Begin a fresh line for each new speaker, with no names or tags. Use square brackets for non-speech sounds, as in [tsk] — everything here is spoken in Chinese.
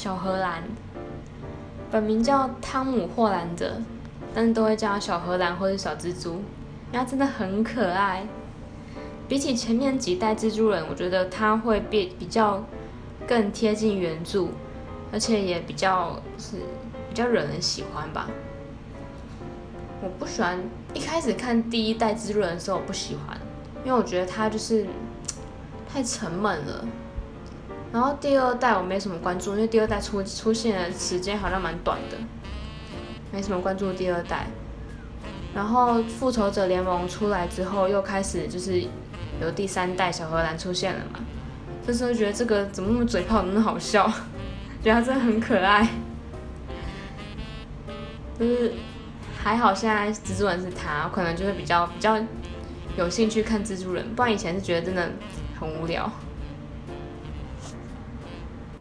小荷兰，本名叫汤姆·霍兰德，但是都会叫小荷兰或者小蜘蛛，因为他真的很可爱。比起前面几代蜘蛛人，我觉得他会变比较更贴近原著，而且也比较是比较惹人喜欢吧。我不喜欢一开始看第一代蜘蛛人的时候，我不喜欢，因为我觉得他就是 [tsk] 太沉闷了。然后第二代我没什么关注，因为第二代出出现的时间好像蛮短的，没什么关注第二代。然后复仇者联盟出来之后，又开始就是。有第三代小荷兰出现了嘛？这时候觉得这个怎么那么嘴炮，那么好笑，[laughs] 觉得他真的很可爱。就是还好现在蜘蛛人是他，可能就会比较比较有兴趣看蜘蛛人，不然以前是觉得真的很无聊。